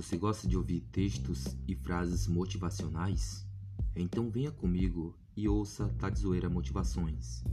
Você gosta de ouvir textos e frases motivacionais? Então venha comigo e ouça tá Tadzoeira Motivações.